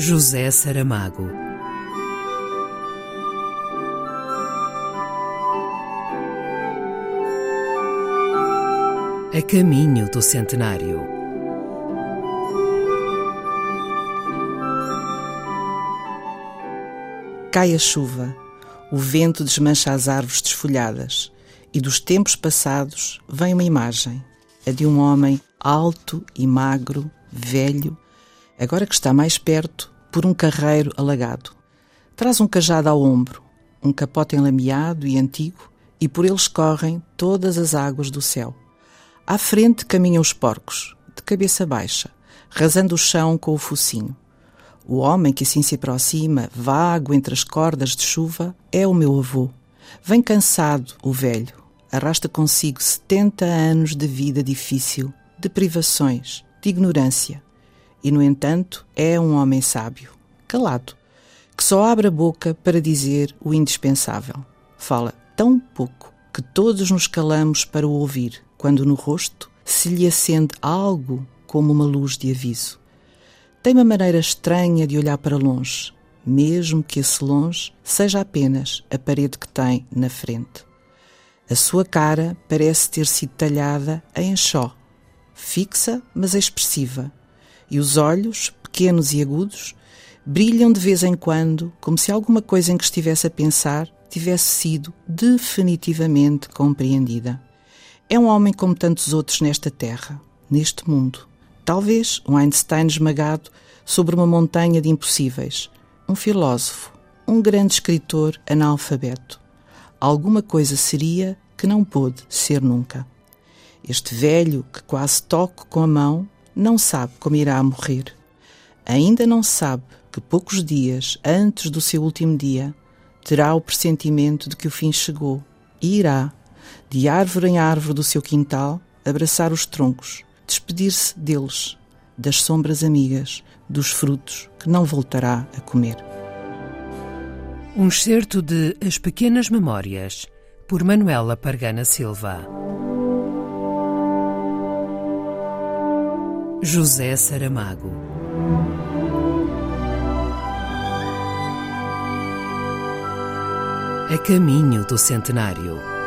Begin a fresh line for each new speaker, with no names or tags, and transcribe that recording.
José Saramago. A caminho do centenário.
Cai a chuva, o vento desmancha as árvores desfolhadas, e dos tempos passados vem uma imagem, a de um homem alto e magro, velho, agora que está mais perto, por um carreiro alagado. Traz um cajado ao ombro, um capote enlameado e antigo, e por eles correm todas as águas do céu. À frente caminham os porcos, de cabeça baixa, rasando o chão com o focinho. O homem que assim se aproxima, vago entre as cordas de chuva, é o meu avô. Vem cansado, o velho. Arrasta consigo setenta anos de vida difícil, de privações, de ignorância e, no entanto, é um homem sábio, calado, que só abre a boca para dizer o indispensável. Fala tão pouco que todos nos calamos para o ouvir, quando no rosto se lhe acende algo como uma luz de aviso. Tem uma maneira estranha de olhar para longe, mesmo que esse longe seja apenas a parede que tem na frente. A sua cara parece ter sido talhada em enxó, fixa, mas expressiva, e os olhos, pequenos e agudos, brilham de vez em quando, como se alguma coisa em que estivesse a pensar tivesse sido definitivamente compreendida. É um homem como tantos outros nesta terra, neste mundo. Talvez um Einstein esmagado sobre uma montanha de impossíveis, um filósofo, um grande escritor analfabeto. Alguma coisa seria que não pôde ser nunca. Este velho que quase toco com a mão não sabe como irá morrer. Ainda não sabe que poucos dias antes do seu último dia terá o pressentimento de que o fim chegou e irá, de árvore em árvore do seu quintal, abraçar os troncos, despedir-se deles, das sombras amigas, dos frutos que não voltará a comer.
Um excerto de As Pequenas Memórias, por Manuela Pargana Silva. José Saramago. A caminho do centenário.